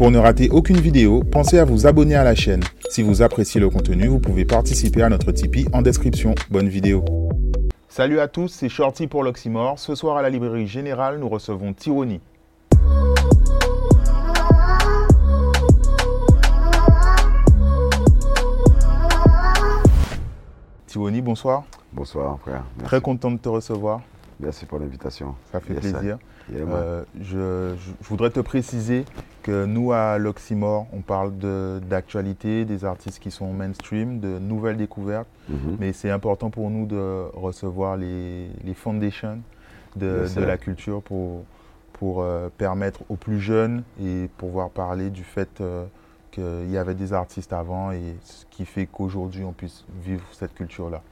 Pour ne rater aucune vidéo, pensez à vous abonner à la chaîne. Si vous appréciez le contenu, vous pouvez participer à notre Tipeee en description. Bonne vidéo. Salut à tous, c'est Shorty pour l'Oxymore. Ce soir à la librairie générale, nous recevons Tironi. Tironi, bonsoir. Bonsoir frère. Merci. Très content de te recevoir. Merci pour l'invitation. Ça fait Yes, plaisir. Euh, je, je- je voudrais te préciser que nous, à l'Oxymore, on parle de- d'actualité, des artistes qui sont mainstream, de nouvelles découvertes, Mhm. mais c'est important pour nous de recevoir les, les foundations de, la culture pour, pour euh, permettre aux plus jeunes et pouvoir parler du fait euh, qu'il y avait des artistes avant et ce qui fait qu'aujourd'hui on puisse vivre cette culture-là.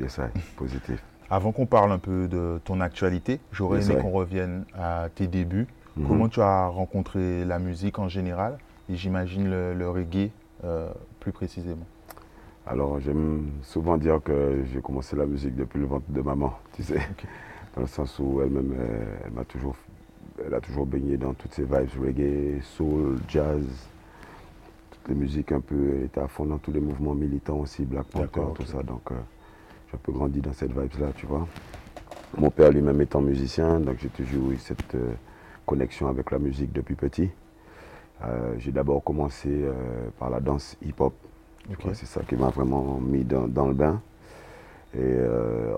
Yes, I. Positif. Avant qu'on parle un peu de ton actualité, j'aurais aimé qu'on revienne à tes débuts. Mhm. Comment tu as rencontré la musique en général et j'imagine le, le reggae euh, plus précisément? Alors j'aime souvent dire que j'ai commencé la musique depuis le ventre de maman, tu sais. Dans le sens où elle-même, euh, elle m'a toujours, elle a toujours baigné dans toutes ces vibes reggae, soul, jazz, toutes les musiques un peu, elle était à fond dans tous les mouvements militants aussi, Black Panther, tout ça. Donc euh, j'ai un peu grandi dans cette vibes-là, tu vois. Mon père lui-même étant musicien, donc j'ai toujours eu cette euh, connexion avec la musique depuis petit. Euh, j'ai d'abord commencé euh, par la danse hip-hop. C'est ça qui m'a vraiment mis dans, dans le bain. Et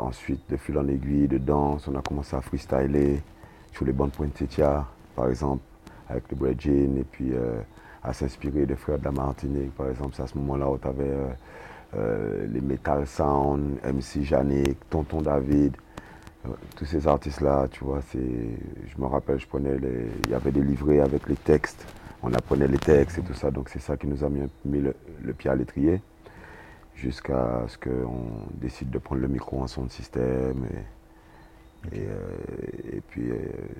ensuite, de fil en aiguille, de danse, on a commencé à freestyler sur les bandes Poinsettia, par exemple, avec le Brad Jean, et puis à s'inspirer des frères de la Martinique, par exemple. C'est à ce moment-là où tu avais les Metal Sound, MC Janik, Tonton David, euh, tous ces artistes-là, tu vois, c'est, je me rappelle, je prenais les, il y avait des livrets avec les textes, on apprenait les textes et tout ça, donc c'est ça qui nous a mis, mis le, le pied à l'étrier, jusqu'à ce qu'on décide de prendre le micro en son système. Et, et, euh, et puis, euh,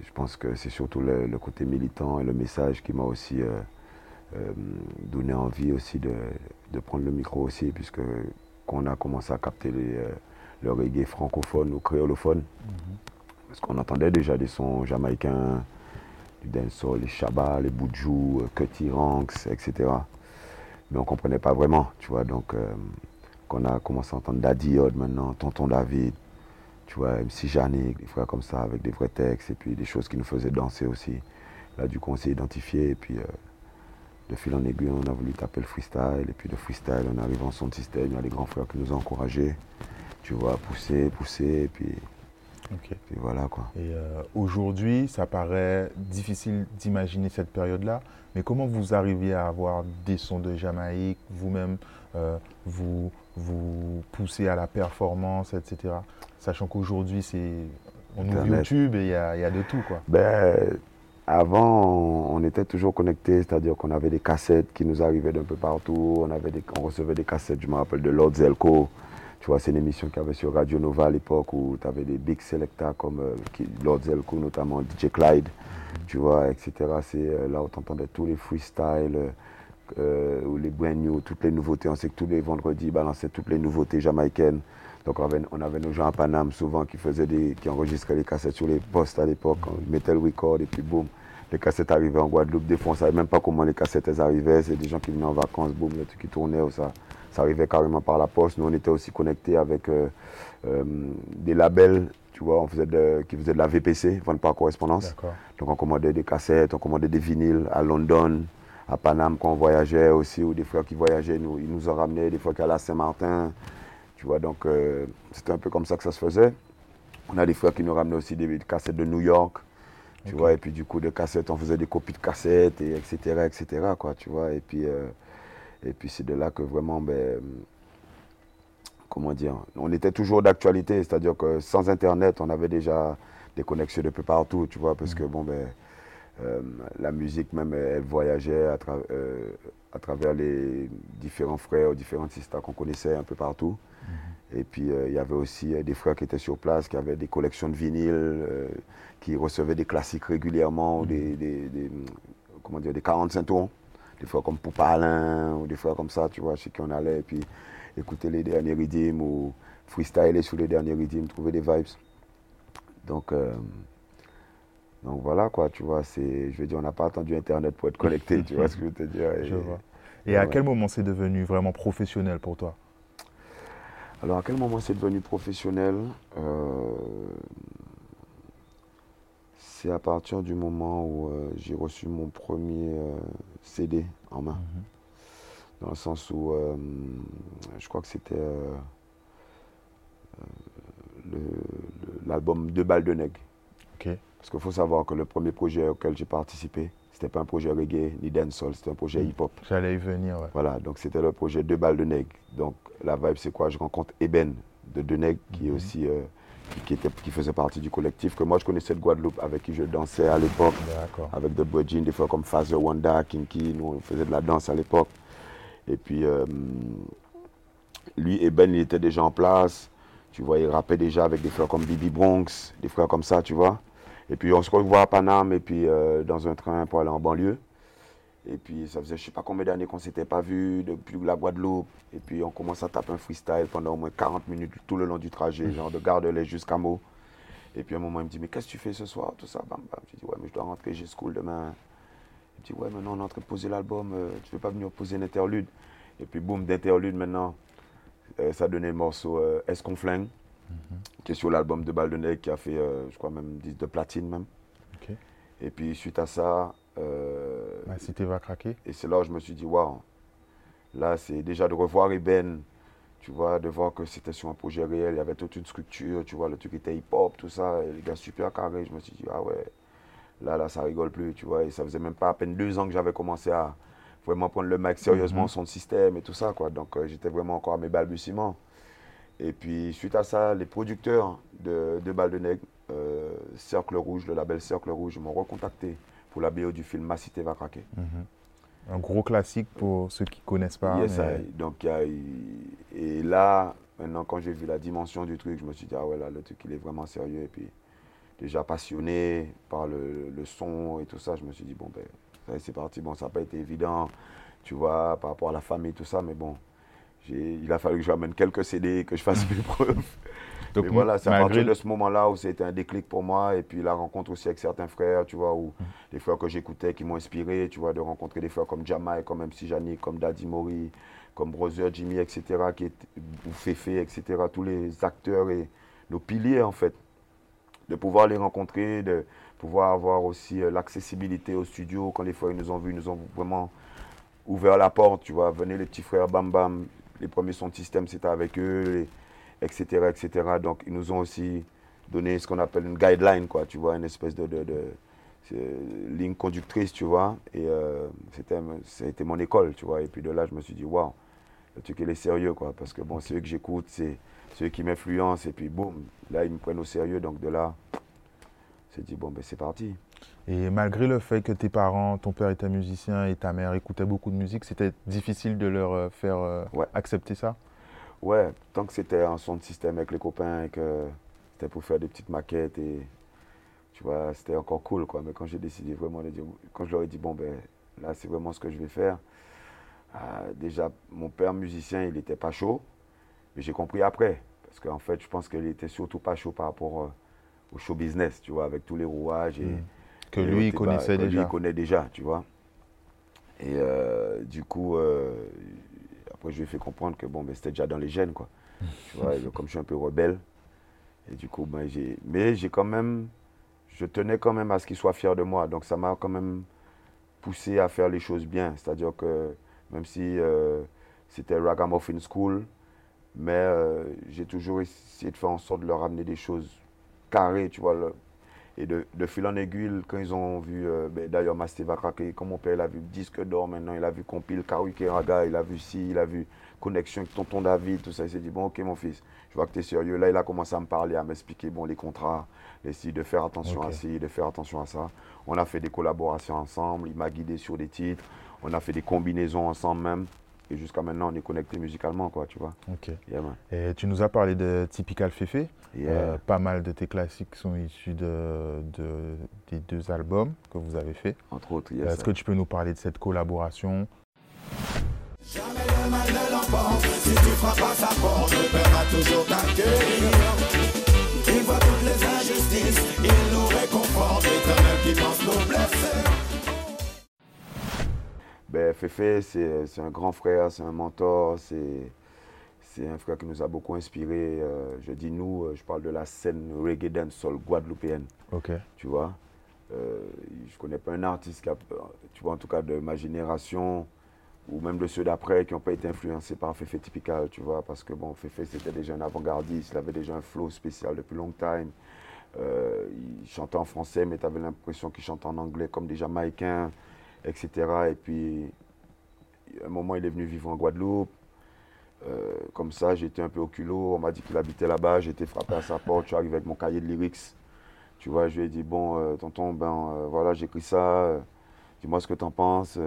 je pense que c'est surtout le, le côté militant et le message qui m'a aussi euh, euh, donné envie aussi de, de prendre le micro aussi, puisque quand on a commencé à capter les, euh, le reggae francophone ou créolophone, parce qu'on entendait déjà des sons jamaïcains, du dancehall, les Shabba, les Boudjou, euh, Cutty Ranks, etc. Mais on ne comprenait pas vraiment, tu vois. Donc, euh, qu'on a commencé à entendre Daddy Odd maintenant, Tonton David, tu vois, MC Janik, des frères comme ça, avec des vrais textes, et puis des choses qui nous faisaient danser aussi. Là, du coup, on s'est identifié, et puis euh, de fil en aiguille, on a voulu taper le freestyle, et puis le freestyle, on arrive en son système, il y a les grands frères qui nous ont encouragés, tu vois, pousser, pousser, et puis, Ok. puis voilà, quoi. Et euh, aujourd'hui, ça paraît difficile d'imaginer cette période-là, mais comment vous arriviez à avoir des sons de Jamaïque, vous-même, euh, vous, vous poussez à la performance, etc. Sachant qu'aujourd'hui, c'est on ouvre. YouTube et il y y a de tout, quoi. Ben, avant, on était toujours connectés, c'est-à-dire qu'on avait des cassettes qui nous arrivaient d'un peu partout. On, avait on recevait des cassettes, je me rappelle, de Lord Zelko. Tu vois, c'est une émission qu'il y avait sur Radio Nova à l'époque où tu avais des big selectors comme euh, Lord Zelko, notamment DJ Clyde, tu vois, etc. C'est euh, là où tu entendais tous les freestyles, euh, euh, les brand new, toutes les nouveautés. On sait que tous les vendredis, ils balançaient toutes les nouveautés jamaïcaines. Donc on avait, on avait nos gens à Paname souvent qui faisaient des, qui enregistraient les cassettes sur les postes à l'époque, on mettait le record et puis boum, les cassettes arrivaient en Guadeloupe. Des fois on savait même pas comment les cassettes elles arrivaient, c'est des gens qui venaient en vacances, boum, le truc qui tournait ou ça, ça arrivait carrément par la poste. Nous on était aussi connectés avec euh, euh, des labels, tu vois, on faisait de, qui faisaient de la VPC, vente par correspondance. Donc on commandait des cassettes, on commandait des vinyles à London, à Paname quand on voyageait aussi, ou des frères qui voyageaient, nous, ils nous en ramenaient, des fois qu'à la Saint-Martin. Tu vois, donc euh, c'était un peu comme ça que ça se faisait. On a des frères qui nous ramenaient aussi des cassettes de New York, tu vois, et puis du coup de cassettes, on faisait des copies de cassettes, et etc., etc., quoi, tu vois, et puis, euh, et puis c'est de là que vraiment, ben, comment dire, on était toujours d'actualité, c'est-à-dire que sans Internet, on avait déjà des connexions de peu partout, tu vois, parce que bon, ben, euh, la musique même, elle voyageait à, tra- euh, à travers les différents frères, différentes sisters qu'on connaissait un peu partout. Et puis, euh, il y avait aussi euh, des frères qui étaient sur place, qui avaient des collections de vinyles, euh, qui recevaient des classiques régulièrement, ou des, des- des, comment dire, des 45 tours. Des frères comme Poupalin, ou des frères comme ça, tu vois, chez qui on allait, et puis écouter les derniers rythmes, ou freestyler sur les derniers rythmes, trouver des vibes. Donc, euh, Donc voilà quoi, tu vois, c'est, je veux dire, on n'a pas attendu Internet pour être connecté, tu vois ce que je veux te dire. Et, je vois. Et à quel moment c'est devenu vraiment professionnel pour toi? Alors à quel moment c'est devenu professionnel euh, C'est à partir du moment où euh, j'ai reçu mon premier euh, CD en main. Mhm. Dans le sens où je crois que c'était l'album Deux balles de nègre. Parce qu'il faut savoir que le premier projet auquel j'ai participé, c'était pas un projet reggae ni dancehall, c'était un projet mm. hip-hop. J'allais y venir, ouais. Voilà, donc c'était le projet Deux balles de nègre. Donc la vibe, c'est quoi? Je rencontre Eben de De Nègre, qui est mm-hmm. aussi. Euh, qui, était, qui faisait partie du collectif, que moi je connaissais de Guadeloupe, avec qui je dansais à l'époque, avec d'autres boys des fois comme Fazer Wanda, Kinky, nous on faisait de la danse à l'époque. Et puis euh, lui, Eben, il était déjà en place, tu vois, il rappait déjà avec des frères comme Bibi Bronx, des frères comme ça, tu vois. Et puis on se revoit à Paname et puis euh, dans un train pour aller en banlieue. Et puis ça faisait je sais pas combien d'années qu'on s'était pas vu depuis la Guadeloupe. Et puis on commence à taper un freestyle pendant au moins 40 minutes tout le long du trajet, genre de Gardelais jusqu'à Meaux. Et puis à un moment il me dit mais qu'est-ce que tu fais ce soir? Tout ça, bam bam. Je dis ouais mais je dois rentrer, j'ai school demain. Il me dit ouais maintenant on est en train de poser l'album, euh, tu veux pas venir poser un interlude Et puis boum d'interlude maintenant, euh, ça donnait le morceau Est-ce qu'on flingue? Qui est sur l'album de Baldenec qui a fait, euh, je crois même, 10 de platine même. Et puis suite à ça... Euh, La cité va craquer. Et c'est là où je me suis dit, waouh, là c'est déjà de revoir Eben, tu vois, de voir que c'était sur un projet réel, il y avait toute une structure, tu vois, le truc était hip-hop, tout ça, les gars super carrés, je me suis dit, ah ouais, là, là, ça rigole plus, tu vois, et ça faisait même pas à peine deux ans que j'avais commencé à vraiment prendre le mec sérieusement, mhm. son système et tout ça, quoi, donc euh, j'étais vraiment encore à mes balbutiements. Et puis, suite à ça, les producteurs de, de Balles de Nègre, euh, Cercle Rouge, le label Cercle Rouge, m'ont recontacté pour la BO du film Ma Cité va craquer. Mhm. Un gros classique pour ceux qui ne connaissent pas. Yes, donc, et là, maintenant, quand j'ai vu la dimension du truc, je me suis dit, ah ouais, là, le truc, il est vraiment sérieux. Et puis, déjà passionné par le, le son et tout ça, je me suis dit, bon, ben, c'est parti. Bon, ça n'a pas été évident, tu vois, par rapport à la famille, tout ça, mais bon, il a fallu que j'amène quelques CD, que je fasse mes preuves. Donc, voilà, c'est à partir de ce moment-là où c'était un déclic pour moi. Et puis la rencontre aussi avec certains frères, tu vois, ou mm. des frères que j'écoutais qui m'ont inspiré, tu vois, de rencontrer des frères comme Jamai, comme MC Janik, comme Daddy Mori, comme Brother Jimmy, etc., qui est, ou Fefe, etc., tous les acteurs et nos piliers, en fait. De pouvoir les rencontrer, de pouvoir avoir aussi euh, l'accessibilité au studio. Quand les frères nous ont vus, ils nous ont vraiment ouvert la porte, tu vois. Venez les petits frères, bam bam, les premiers sons de système, c'était avec eux, etc., etc. Donc, ils nous ont aussi donné ce qu'on appelle une guideline, quoi, tu vois, une espèce de, ligne conductrice, tu vois. Et euh, c'était, ça a été mon école, tu vois. Et puis de là, je me suis dit, waouh, le truc, il est sérieux, quoi. Parce que, bon, c'est eux que j'écoute, c'est ceux qui m'influencent. Et puis, boum, là, ils me prennent au sérieux. Donc, de là, c'est dit, bon, ben, c'est parti. Et malgré le fait que tes parents, ton père était musicien et ta mère écoutait beaucoup de musique, c'était difficile de leur euh, faire euh, accepter ça? Ouais, tant que c'était un son de système avec les copains et que c'était pour faire des petites maquettes et tu vois, c'était encore cool quoi. Mais quand j'ai décidé vraiment de dire, quand je leur ai dit, bon ben là c'est vraiment ce que je vais faire, euh, déjà mon père musicien il n'était pas chaud, mais j'ai compris après. Parce qu'en fait, je pense qu'il était surtout pas chaud par rapport au show business, tu vois, avec tous les rouages et. Mm. Que lui, il connaissait déjà. Lui, il connaît déjà, tu vois. Et euh, du coup, euh, après, je lui ai fait comprendre que bon, ben, c'était déjà dans les gènes, quoi. tu vois, comme je suis un peu rebelle. Et du coup, ben, j'ai. Mais j'ai quand même. Je tenais quand même à ce qu'il soit fier de moi. Donc, ça m'a quand même poussé à faire les choses bien. C'est-à-dire que même si euh, c'était Ragamuffin School, mais j'ai toujours essayé de faire en sorte de leur amener des choses carrées, tu vois. Et de, fil en aiguille, quand ils ont vu, euh, ben, d'ailleurs, Masté va craquer, comme mon père, il a vu Disque d'or maintenant, il a vu Compile, Karuki Raga, il a vu Si, il a vu Connexion avec Tonton David, tout ça. Il s'est dit, bon, ok, mon fils, je vois que tu es sérieux. Là, il a commencé à me parler, à m'expliquer, bon, les contrats, les de faire attention à ci, de faire attention à ça. On a fait des collaborations ensemble, il m'a guidé sur des titres, on a fait des combinaisons ensemble même. Et jusqu'à maintenant, on est connecté musicalement, quoi, tu vois. Ok. et tu nous as parlé de Typical Fefe. Euh, pas mal de tes classiques sont issus de, des deux albums que vous avez faits. Entre autres, Est-ce que tu peux nous parler de cette collaboration? Jamais le mal ne l'emporte, si tu frappes à sa porte, le Père a toujours t'accueillir. Il voit toutes les injustices, il nous réconforte, l'éternel qui pensent nos blessés. Ben, Fefe, c'est un grand frère, c'est un mentor, c'est c'est un frère qui nous a beaucoup inspiré. Euh, je dis nous, euh, je parle de la scène reggae dancehall guadeloupéenne. Ok. Tu vois euh, Je connais pas un artiste qui a, tu vois, en tout cas de ma génération ou même de ceux d'après qui n'ont pas été influencés par Fefe Typical, tu vois, parce que bon, Fefe c'était déjà un avant-gardiste, il avait déjà un flow spécial depuis long time. Euh, il chantait en français, mais tu avais l'impression qu'il chantait en anglais comme des Jamaïcains, etc. Et puis, à un moment, il est venu vivre en Guadeloupe. Euh, comme ça, j'étais un peu au culot. On m'a dit qu'il habitait là-bas. Été frappé à sa porte. Je suis arrivé avec mon cahier de lyrics. Tu vois, je lui ai dit Bon, euh, tonton, ben euh, voilà, j'écris ça. Dis-moi ce que tu en penses.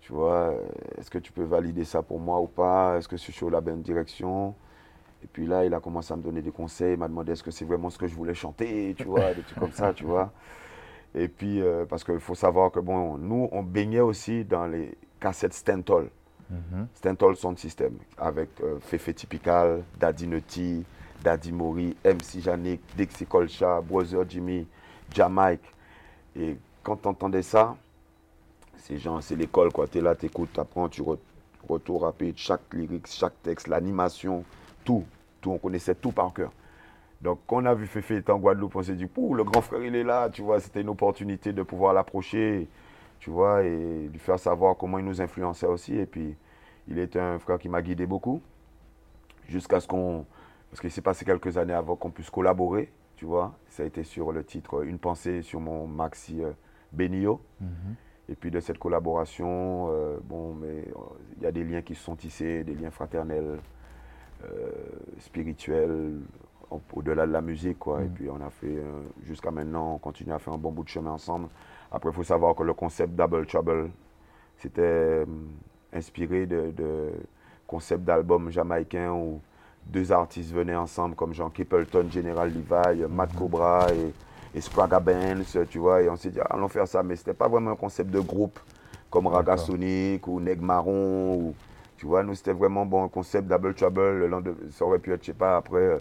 tu vois, est-ce que tu peux valider ça pour moi ou pas? Est-ce que je suis sur la bonne direction? Et puis là, il a commencé à me donner des conseils. Il m'a demandé est-ce que c'est vraiment ce que je voulais chanter? Tu vois, des trucs comme ça, tu vois. Et puis, parce qu'il faut savoir que, bon, nous, on baignait aussi dans les cassettes Stentol. Mm -hmm. Sound System avec euh, Fefe Typical, Daddy Nutty, Daddy Mori, MC Janik, Dixie Colcha, Brother Jimmy, Jamaica. Et quand tu entendais ça, c'est genre, c'est l'école quoi. Tu es là, tu écoutes, tu apprends, tu re retour rapide, chaque lyrique, chaque texte, l'animation, tout, tout. On connaissait tout par cœur. Donc, quand on a vu Fefe être en Guadeloupe, on s'est dit, le grand frère, il est là, tu vois, c'était une opportunité de pouvoir l'approcher tu vois, et lui faire savoir comment il nous influençait aussi. Et puis, il était un frère qui m'a guidé beaucoup, jusqu'à ce qu'on... Parce qu'il s'est passé quelques années avant qu'on puisse collaborer, tu vois. Ça a été sur le titre Une pensée sur mon maxi euh, Benio. Mhm. Et puis de cette collaboration, euh, bon, mais euh, il y a des liens qui se sont tissés, des liens fraternels, spirituels, au-delà de la musique, quoi. Et mhm. puis on a fait, jusqu'à maintenant, on continue à faire un bon bout de chemin ensemble. Après, il faut savoir que le concept Double Trouble, c'était euh, inspiré de, concept d'album jamaïcain où deux artistes venaient ensemble, comme Jean Kippleton, General Levi, Matt mhm. Cobra et, et Spraga Benz, tu vois. Et on s'est dit, ah, allons faire ça. Mais ce n'était pas vraiment un concept de groupe comme Raga Sonic ou Neg Marron. Ou, tu vois, nous, c'était vraiment bon, un concept Double Trouble. Ça aurait pu être, je sais pas, après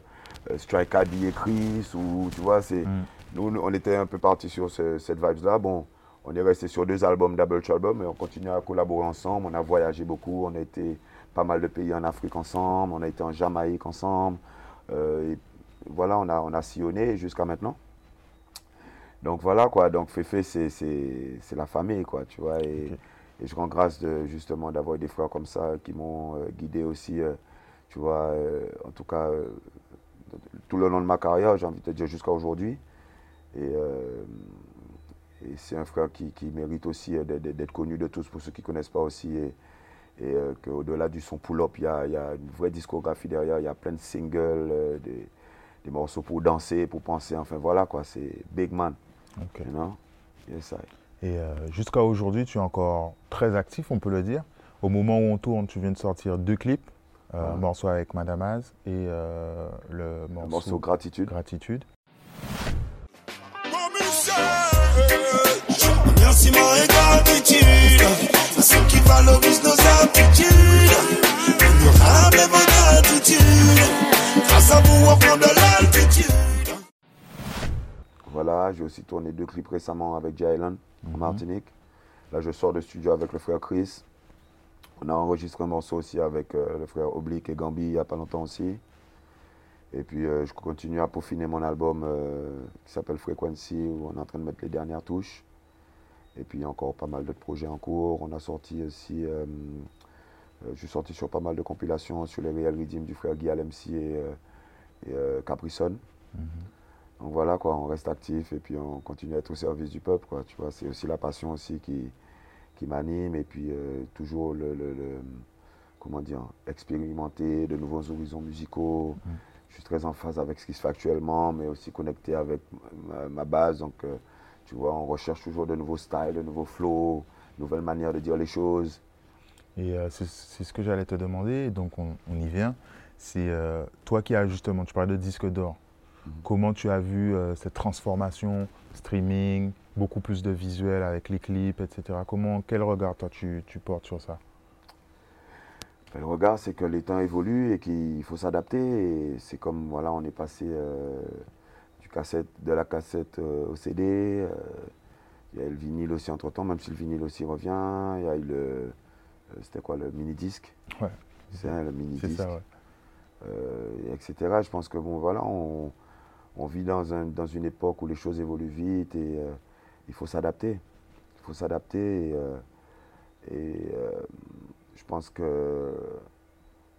euh, Strike Addy et Chris, ou tu vois, c'est. Mm. Nous, on était un peu partis sur cette vibe-là. Bon, on est resté sur deux albums, Double Trouble, mais on continue à collaborer ensemble. On a voyagé beaucoup. On a été pas mal de pays en Afrique ensemble. On a été en Jamaïque ensemble. Euh, et voilà, on a, on a sillonné jusqu'à maintenant. Donc voilà quoi. Donc Fefe, c'est la famille quoi, tu vois. Et, je rends grâce de, justement d'avoir des frères comme ça qui m'ont euh, guidé aussi, euh, tu vois. en tout cas, tout le long de ma carrière, j'ai envie de te dire jusqu'à aujourd'hui. Euh, et, c'est un frère qui, mérite aussi euh, d'être connu de tous pour ceux qui ne connaissent pas aussi. Et, et euh, qu'au-delà du son pull-up, il y, a, une vraie discographie derrière. Il y a plein de singles, des, morceaux pour danser, pour penser. Enfin voilà quoi, c'est Big Man. Okay. Et jusqu'à aujourd'hui, tu es encore très actif, on peut le dire. Au moment où on tourne, tu viens de sortir deux clips. Un morceau avec Madame Az et le morceau, le morceau Gratitude. Gratitude. Voilà, j'ai aussi tourné deux clips récemment avec Island en mhm. Martinique. Là, je sors de studio avec le frère Chris. On a enregistré un morceau aussi avec euh, le frère Oblique et Gambi il n'y a pas longtemps aussi. Et puis, euh, je continue à peaufiner mon album euh, qui s'appelle Frequency, où on est en train de mettre les dernières touches. Et puis, il y a encore pas mal d'autres projets en cours. On a sorti aussi, je suis sorti sur pas mal de compilations sur les Real Redeem du frère Guy MC et, et Caprison. Mhm. Donc voilà, quoi, on reste actif et puis on continue à être au service du peuple. Quoi, tu vois, c'est aussi la passion aussi qui, qui m'anime et puis toujours le, comment dire, expérimenter de nouveaux horizons musicaux. Mhm je suis très en phase avec ce qui se fait actuellement, mais aussi connecté avec ma, base. Donc, euh, tu vois, on recherche toujours de nouveaux styles, de nouveaux flows, nouvelles manières de dire les choses. Et euh, c'est ce que j'allais te demander, donc on, y vient. C'est euh, toi qui as justement, tu parlais de disque d'or. Mhm. Comment tu as vu cette transformation, streaming, beaucoup plus de visuels avec les clips, etc. Comment, quel regard toi tu portes sur ça? Le regard, c'est que les temps évoluent et qu'il faut s'adapter. c'est comme, voilà, on est passé euh, du cassette, de la cassette euh, au CD. Euh, Il y a eu le vinyle aussi entre-temps, même si le vinyle aussi revient. Il y a eu le... C'était quoi, le mini-disque? Ouais. C'est ça, le mini-disque. ça, ouais. et etc. Je pense que bon, voilà, on, on vit dans, un, dans une époque où les choses évoluent vite et il faut s'adapter. Il faut s'adapter et, euh, et, euh, je pense que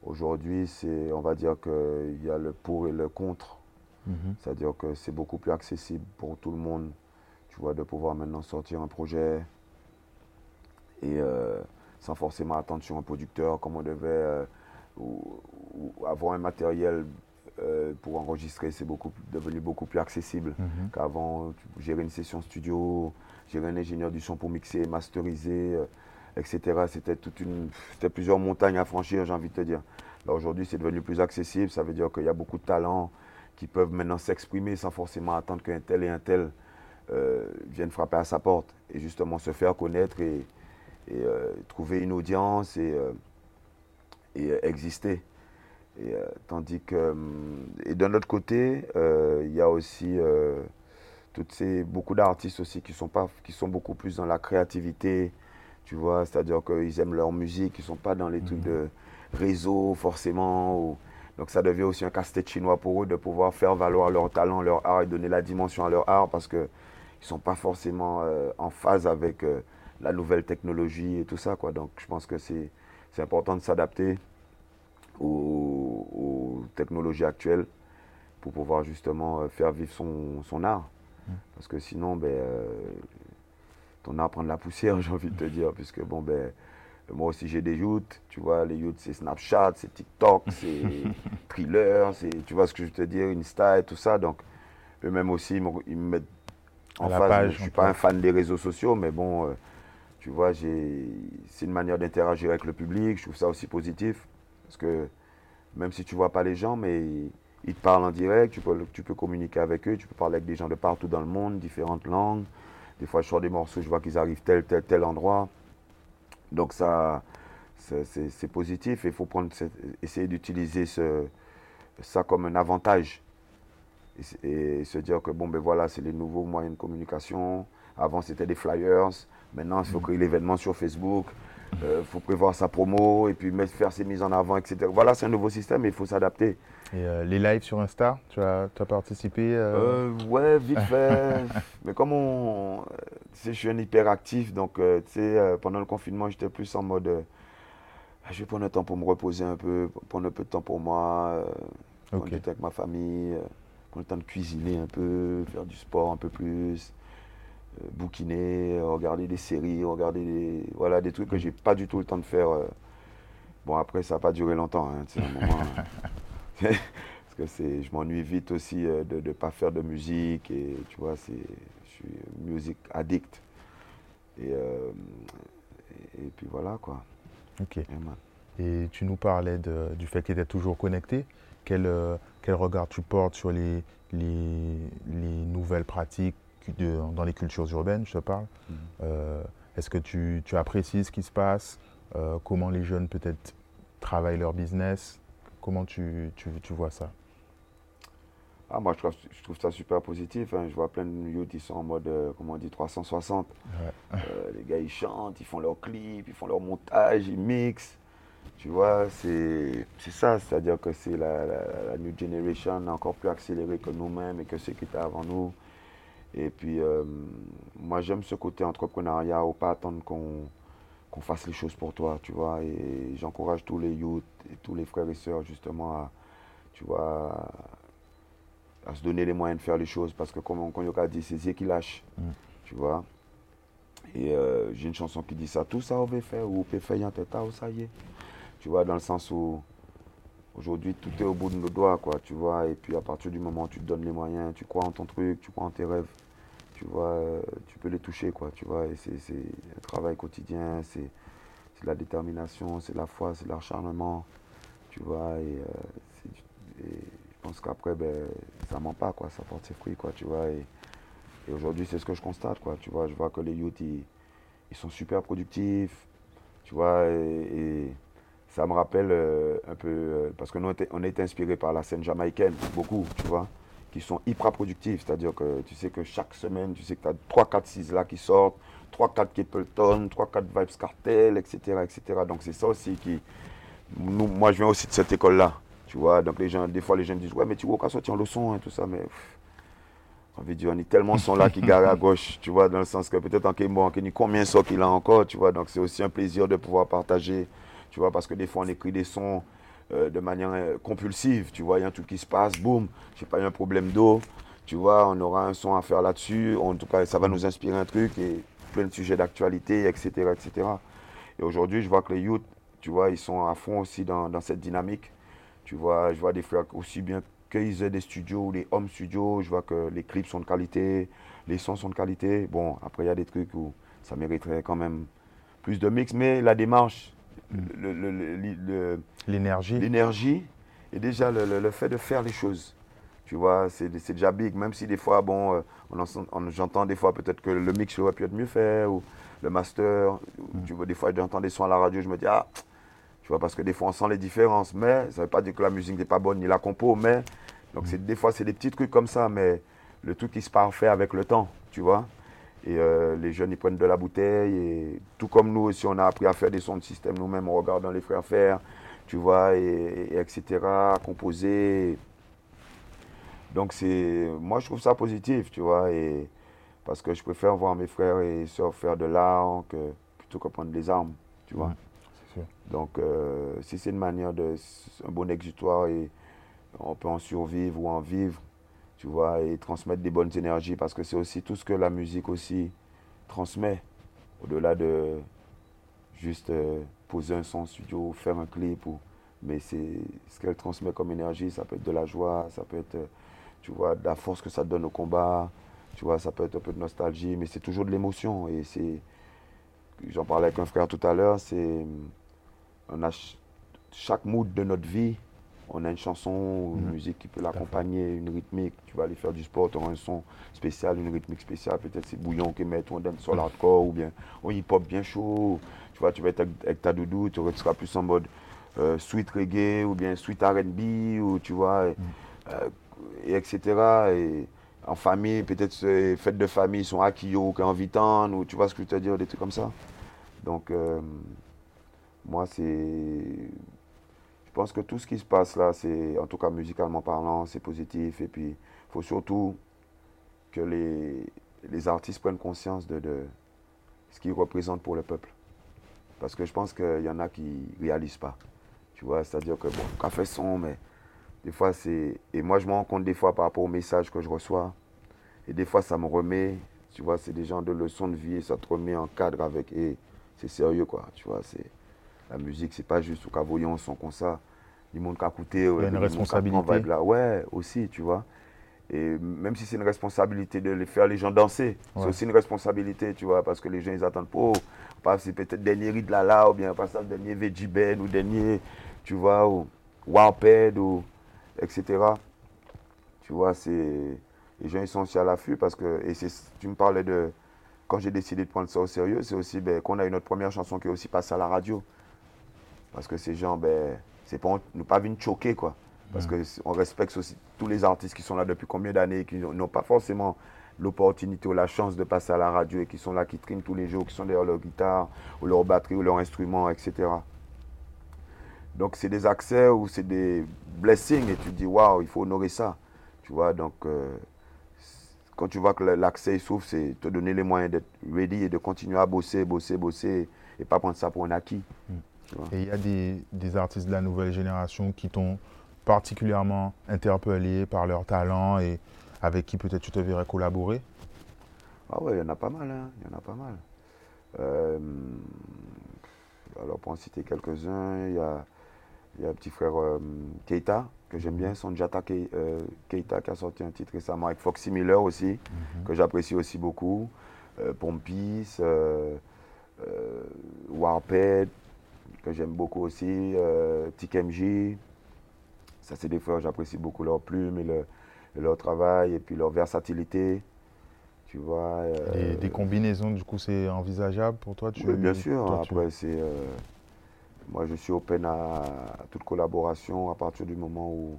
aujourd'hui, on va dire qu'il y a le pour et le contre. Mhm. C'est-à-dire que c'est beaucoup plus accessible pour tout le monde, tu vois, de pouvoir maintenant sortir un projet et euh, sans forcément attendre sur un producteur comme on devait, ou, ou avoir un matériel euh, pour enregistrer, c'est beaucoup, devenu beaucoup plus accessible Mhm. qu'avant. Gérer une session studio, gérer un ingénieur du son pour mixer, masteriser, euh, etc. C'était toute une, c'était plusieurs montagnes à franchir, j'ai envie de te dire. Là aujourd'hui, c'est devenu plus accessible. Ça veut dire qu'il y a beaucoup de talents qui peuvent maintenant s'exprimer sans forcément attendre qu'un tel et un tel euh, viennent frapper à sa porte et justement se faire connaître et, et, trouver une audience et, et exister. Et, euh, tandis que, hum, et d'un autre côté, euh, il y a aussi euh, toutes ces, beaucoup d'artistes aussi qui sont, pas, qui sont beaucoup plus dans la créativité, tu vois, c'est-à-dire qu'ils aiment leur musique, ils ne sont pas dans les trucs de réseau forcément. ou- donc ça devient aussi un casse-tête chinois pour eux de pouvoir faire valoir leur talent, leur art et donner la dimension à leur art parce qu'ils ne sont pas forcément en phase avec la nouvelle technologie et tout ça. Quoi. Donc je pense que c'est important de s'adapter aux, aux technologies actuelles pour pouvoir justement euh, faire vivre son, son art. Parce que sinon, ben, euh, ton art prend de la poussière, j'ai envie de te dire, puisque bon, ben, moi aussi j'ai des youths, tu vois, les youths c'est Snapchat, c'est TikTok, c'est Thriller, c'est, tu vois ce que je veux te dire, Insta et tout ça, donc eux-mêmes aussi, ils me, ils me mettent en face. page, je suis un pas un fan des réseaux sociaux, mais bon, euh, tu vois, j'ai, c'est une manière d'interagir avec le public, je trouve ça aussi positif, parce que même si tu vois pas les gens, mais ils, te parlent en direct, tu peux, tu peux communiquer avec eux, tu peux parler avec des gens de partout dans le monde, différentes langues. Des fois, je sors des morceaux, je vois qu'ils arrivent tel, tel, tel endroit. Donc ça, c'est- positif et il faut prendre, essayer d'utiliser ça comme un avantage. Et, se dire que bon, ben voilà, c'est les nouveaux moyens de communication. Avant, c'était des flyers. Maintenant, il faut créer l'événement sur Facebook. Il faut prévoir sa promo et puis mettre, faire ses mises en avant, etc. Voilà, c'est un nouveau système et il faut s'adapter. Et euh, les lives sur Insta, tu as, tu as participé euh, Euh, ouais, vite fait. Mais comme on. euh, Tu sais, je suis un hyperactif, donc, euh, tu sais, euh, pendant le confinement, j'étais plus en mode. euh, je vais prendre un temps pour me reposer un peu, prendre un peu de temps pour moi, euh, prendre Ok. du temps avec ma famille, euh, prendre le temps de cuisiner un peu, faire du sport un peu plus, euh, bouquiner, euh, regarder des séries, regarder des. Voilà, des trucs que j'ai pas du tout le temps de faire. euh. Bon, après, ça n'a pas duré longtemps, hein, un moment. Parce que je m'ennuie vite aussi euh, de ne pas faire de musique et tu vois, je suis music addict. Et, euh, et, et puis voilà quoi. Ok. Et tu nous parlais de- du fait que tu étais toujours connecté. Quel, quel regard tu portes sur les, les, les nouvelles pratiques de- dans les cultures urbaines, je te parle. Euh, Est-ce que tu, tu apprécies ce qui se passe? Euh, Comment les jeunes peut-être travaillent leur business? Comment tu, tu, tu vois ça? Ah, moi je trouve, je trouve ça super positif. hein. Je vois plein de youth, ils sont en mode, euh, comment on dit, 360. Ouais. Euh, les gars ils chantent, ils font leurs clips, ils font leur montage, ils mixent. Tu vois, c'est c'est ça, c'est-à-dire que c'est la, la, la new generation encore plus accélérée que nous-mêmes et que ceux qui étaient avant nous. Et puis, euh, moi j'aime ce côté entrepreneuriat, ou pas attendre qu'on fasse les choses pour toi, tu vois. Et j'encourage tous les youths et tous les frères et sœurs justement à, tu vois, à, se donner les moyens de faire les choses parce que comme, Yoka dit, c'est Zé qui lâche, Mm. tu vois. Et euh, j'ai une chanson qui dit ça, tout ça on veut faire, ou on peut faire, y a un tata, ou ça y est. Tu vois, dans le sens où aujourd'hui tout est au bout de nos doigts, quoi, tu vois. Et puis à partir du moment où tu te donnes les moyens, tu crois en ton truc, tu crois en tes rêves, tu vois, euh, tu peux les toucher, quoi, tu vois. C'est un travail quotidien, c'est la détermination, c'est la foi, c'est l'acharnement, tu vois. Euh, et je pense qu'après, ben, ça ment pas, quoi, ça porte ses fruits, quoi, tu vois. Et, et aujourd'hui, c'est ce que je constate, quoi, tu vois. Je vois que les youths, ils, sont super productifs, tu vois, et, ça me rappelle euh, un peu, parce que nous, on était inspiré par la scène jamaïcaine, beaucoup, tu vois. Qui sont hyper productifs. C'est-à-dire que tu sais que chaque semaine, tu sais que tu as 3, 4, 6 là qui sortent, 3, 4 Capleton, 3, 4 Vibes Cartel, etc. etc. Donc c'est ça aussi qui. Moi, je viens aussi de cette école-là. Tu vois, donc les gens, des fois, les gens disent Ouais, mais tu vois, qu'à sortir le son et tout ça, mais. Envie de dire, on est tellement son là qui garent à gauche, tu vois, dans le sens que peut-être en bon, combien de qu'il a encore, tu vois, donc c'est aussi un plaisir de pouvoir partager, tu vois, parce que des fois on écrit des sons euh, de manière euh, compulsive, tu vois, il y a un truc qui se passe, boum, je sais pas, a un problème d'eau, tu vois, on aura un son à faire là-dessus, en tout cas, ça va nous inspirer un truc et plein de sujets d'actualité, etc., etc. Et aujourd'hui, je vois que les youth, tu vois, ils sont à fond aussi dans, cette dynamique, tu vois, je vois des frères aussi bien qu'ils aient des studios ou des home studios, je vois que les clips sont de qualité, les sons sont de qualité. Bon, après, il y a des trucs où ça mériterait quand même plus de mix, mais la démarche. L'énergie, l'énergie et déjà le, fait de faire les choses. Tu vois, c'est déjà big, même si des fois, bon, euh, j'entends des fois peut-être que le mix aurait pu être mieux fait, ou le master, mm. tu vois, des fois j'entends des sons à la radio, je me dis, ah, tu vois, parce que des fois, on sent les différences. Mais ça ne veut pas dire que la musique n'est pas bonne, ni la compo. Mais, donc, c'est, des fois, c'est des petits trucs comme ça. Mais le truc qui se parfait avec le temps, tu vois. Et euh, les jeunes, ils prennent de la bouteille. Et tout comme nous aussi, on a appris à faire des sons de système nous-mêmes en regardant les frères faire, tu vois, et, etc., à composer. Donc, c'est, moi, je trouve ça positif, tu vois. Et, parce que je préfère voir mes frères et sœurs faire de l'art que, plutôt que prendre des armes, tu vois. Donc, euh, si c'est une manière de. un bon exutoire et on peut en survivre ou en vivre, tu vois, et transmettre des bonnes énergies parce que c'est aussi tout ce que la musique aussi transmet, au-delà de juste euh, poser un son studio, faire un clip, ou, mais c'est ce qu'elle transmet comme énergie, ça peut être de la joie, ça peut être, tu vois, de la force que ça donne au combat, tu vois, ça peut être un peu de nostalgie, mais c'est toujours de l'émotion, et c'est, j'en parlais avec un frère tout à l'heure, c'est on a chaque mood de notre vie, on a une chanson, une mhm. musique qui peut l'accompagner, une rythmique. Tu vas aller faire du sport, tu auras un son spécial, une rythmique spéciale. Peut-être c'est bouillon qui met, on donne sur l'hardcore ou bien on hip-hop bien chaud. Tu vois, tu vas être avec, ta doudou, tu seras plus en mode euh, sweet reggae ou bien sweet RB ou tu vois, et, mhm. euh, etc. Et en famille, peut-être fêtes de famille sont à Kyo, en Vitan, ou tu vois ce que je veux te dire, des trucs comme ça. Donc, euh, moi, c'est. Je pense que tout ce qui se passe là, c'est, en tout cas musicalement parlant, c'est positif. Et puis, il faut surtout que les, les artistes prennent conscience de, de ce qu'ils représentent pour le peuple. Parce que je pense qu'il y en a qui ne réalisent pas. Tu vois, c'est-à-dire que, bon, café son, mais des fois, c'est. Et moi, je me rends compte des fois par rapport aux messages que je reçois. Et des fois, ça me remet. Tu vois, c'est des gens de leçons de vie et ça te remet en cadre avec. Et c'est sérieux, quoi. Tu vois, c'est la musique, c'est pas juste au cas voyant son comme ça. Du monde qui a coûté. Il y a une responsabilité. Là. Ouais, aussi, tu vois. Et même si c'est une responsabilité de les faire les gens danser, c'est aussi une responsabilité, tu vois, parce que les gens, ils attendent pas, pas c'est peut-être dernier Ride là là, ou bien pas ça, dernier Ben, ou dernier, tu vois, ou Warped, ou etc. Tu vois, c'est. Les gens, ils sont aussi à l'affût parce que. Et tu me parlais de. Quand j'ai décidé de prendre ça au sérieux, c'est aussi ben, qu'on a eu notre première chanson qui est aussi passée à la radio. Parce que ces gens, ben, c'est pas, nous pas venus choquer, quoi. Parce qu'on respecte aussi tous les artistes qui sont là depuis combien d'années, qui n'ont pas forcément l'opportunité ou la chance de passer à la radio et qui sont là, qui triment tous les jours, qui sont derrière leur guitare, ou leur batterie, ou leur instrument, etc. Donc c'est des accès ou c'est des blessings et tu te dis, waouh, il faut honorer ça. Tu vois, donc euh, quand tu vois que l'accès souffre, c'est te donner les moyens d'être ready et de continuer à bosser, bosser, bosser et pas prendre ça pour un acquis. Mm. Et il y a des, artistes de la nouvelle génération qui t'ont particulièrement interpellé par leur talent et avec qui peut-être tu te verrais collaborer? Ah ouais, il y en a pas mal, hein. il y en a pas mal. Euh, alors pour en citer quelques-uns, il y a, y a un petit frère euh, Keita, que j'aime bien, son Jata euh, Keita, qui a sorti un titre récemment avec Foxy Miller aussi, mhm. que j'apprécie aussi beaucoup. Pompis, Warped, que j'aime beaucoup aussi, euh, TikMJ. Ça, c'est des frères, j'apprécie beaucoup leur plume et, leur travail et puis leur versatilité. Tu vois. Euh, des combinaisons, du coup, c'est envisageable pour toi? Tu, Oui, bien sûr. Après, c'est. Euh, moi, je suis open à, toute collaboration à partir du moment où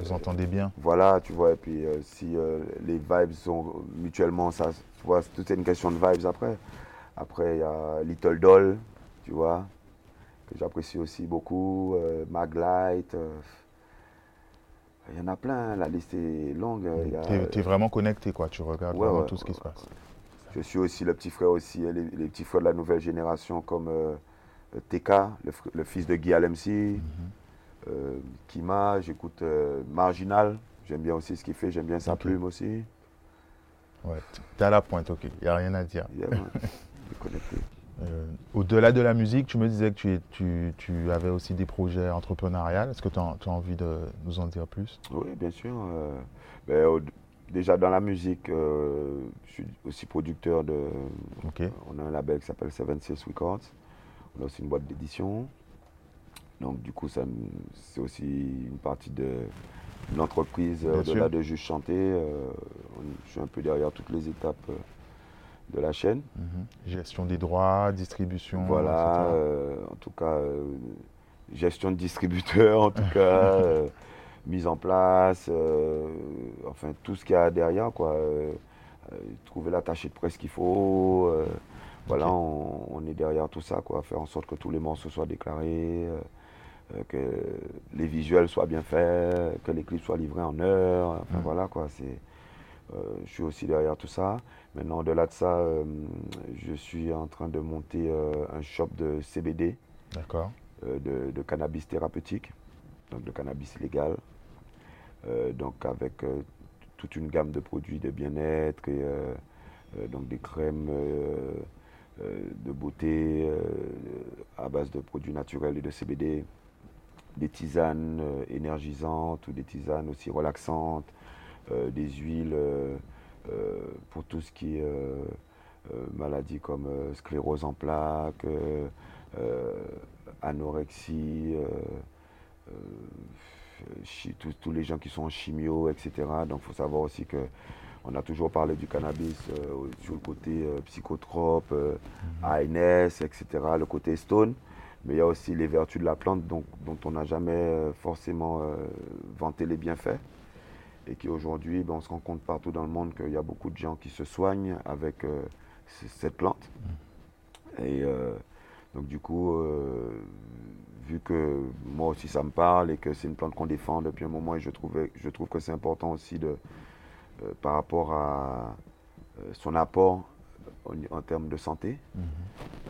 Vous entendez bien Voilà, tu vois, et puis si les vibes sont mutuellement, ça, tu vois, tout est une question de vibes après. Après, il y a Little Doll, tu vois, que j'apprécie aussi beaucoup, Maglight. Il y en a plein, la liste est longue. Tu es, vraiment connecté, quoi. Tu regardes vraiment tout ce qui se passe. Je suis aussi le petit frère aussi, les, petits frères de la nouvelle génération comme euh, TK, le, fils de Guy Alemsi, mhm. euh, Kima, j'écoute euh, Marginal, j'aime bien aussi ce qu'il fait, j'aime bien sa plume aussi. Ouais, t'es à la pointe, ok, il n'y a rien à dire. Au-delà de la musique, tu me disais que tu, tu, avais aussi des projets entrepreneuriaux. Est-ce que tu as, envie de nous en dire plus? Oui, bien sûr. Ben, déjà dans la musique, euh, je suis aussi producteur de. On a un label qui s'appelle Seven Six Records. On a aussi une boîte d'édition. Donc du coup, c'est aussi une partie de l'entreprise au-delà de juste chanter. Euh, je suis un peu derrière toutes les étapes euh, de la chaîne. Mhm. Gestion des droits, distribution. Voilà, en tout cas, gestion de distributeur, en tout cas mise en place, euh, enfin tout ce qu'il y a derrière, quoi. Euh, euh, trouver l'attaché de presse qu'il faut. voilà, on, est derrière tout ça, quoi. Faire en sorte que tous les morceaux soient déclarés, que les visuels soient bien faits, que les clips soient livrés en heure. Enfin mm. voilà, quoi. C'est, je suis aussi derrière tout ça. Maintenant, au-delà de ça, je suis en train de monter un shop de CBD. D'accord. De, de, cannabis thérapeutique donc de cannabis légal. Euh, donc avec euh, toute une gamme de produits de bien-être et euh, donc des crèmes de beauté à base de produits naturels et de CBD, des tisanes énergisantes ou des tisanes aussi relaxantes, des huiles pour tout ce qui est maladies comme sclérose en plaques, anorexie, euh, tous, les gens qui sont en chimio, etc. Donc il faut savoir aussi que on a toujours parlé du cannabis euh, sur le côté euh, psychotrope, ANS, etc., le côté stone. Mais il y a aussi les vertus de la plante dont, on n'a jamais forcément vanté les bienfaits. Et qui aujourd'hui, ben, on se rend compte partout dans le monde qu'il y a beaucoup de gens qui se soignent avec cette plante. Et donc du coup, vu que moi aussi ça me parle et que c'est une plante qu'on défend depuis un moment et je, trouvais, je trouve que c'est important aussi de, euh, par rapport à euh, son apport en, termes de santé mhm.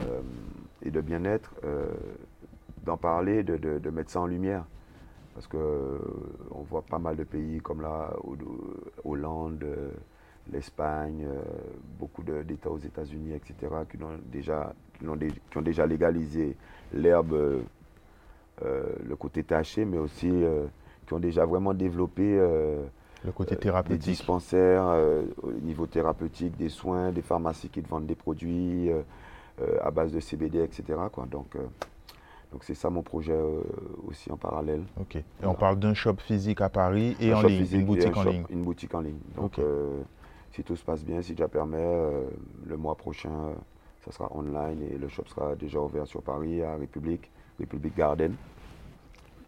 euh, et de bien-être, d'en parler, de, mettre ça en lumière. Parce qu'on voit pas mal de pays comme la Hollande, l'Espagne, beaucoup d'États aux États-Unis, etc., qui ont déjà, qui ont, qui ont déjà légalisé l'herbe euh, le côté taché, mais aussi euh, qui ont déjà vraiment développé euh, le côté thérapeutique. des dispensaires au niveau thérapeutique, des soins, des pharmacies qui te vendent des produits à base de CBD, etc. Quoi. Donc, donc c'est ça mon projet aussi en parallèle. Ok. Et on parle d'un shop physique à Paris et en ligne, une boutique en ligne. Une boutique en ligne. Donc si tout se passe bien, si Dieu permet, le mois prochain, ça sera online et le shop sera déjà ouvert sur Paris à République. République Garden,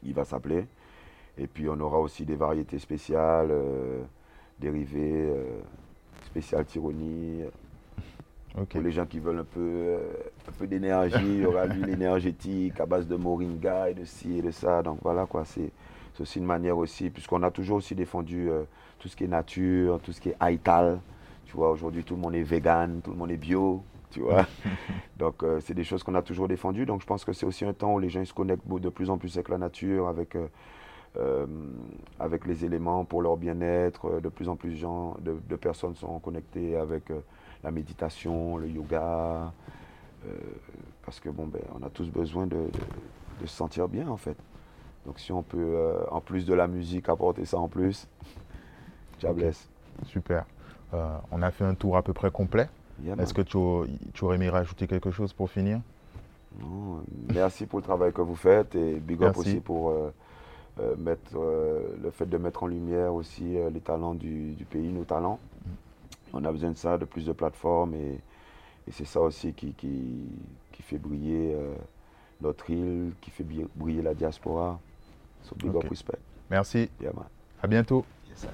il va s'appeler. Et puis on aura aussi des variétés spéciales, euh, dérivées, euh, spéciales tyronie. Pour les gens qui veulent un peu, euh, un peu d'énergie, il y aura l'huile énergétique à base de moringa et de ci et de ça. Donc voilà quoi, c'est aussi une manière aussi, puisqu'on a toujours aussi défendu tout ce qui est nature, tout ce qui est aital. Tu vois, aujourd'hui tout le monde est vegan, tout le monde est bio tu vois. Donc, euh, c'est des choses qu'on a toujours défendues. Donc, je pense que c'est aussi un temps où les gens se connectent de plus en plus avec la nature, avec, euh, euh, avec les éléments pour leur bien-être. De plus en plus gens, de, personnes sont connectées avec la méditation, le yoga. parce que, bon, ben, on a tous besoin de, se sentir bien, en fait. Donc, si on peut, en plus de la musique, apporter ça en plus, diablesse. Super. on a fait un tour à peu près complet. Est-ce que tu, aurais aimé rajouter quelque chose pour finir? Merci pour le travail que vous faites et big up aussi pour euh, euh, mettre, euh, le fait de mettre en lumière aussi les talents du, pays, nos talents. On a besoin de ça, de plus de plateformes et, c'est ça aussi qui, qui, fait briller notre île, qui fait briller la diaspora. So big up respect. Merci. Yeah, man. À bientôt. Yes.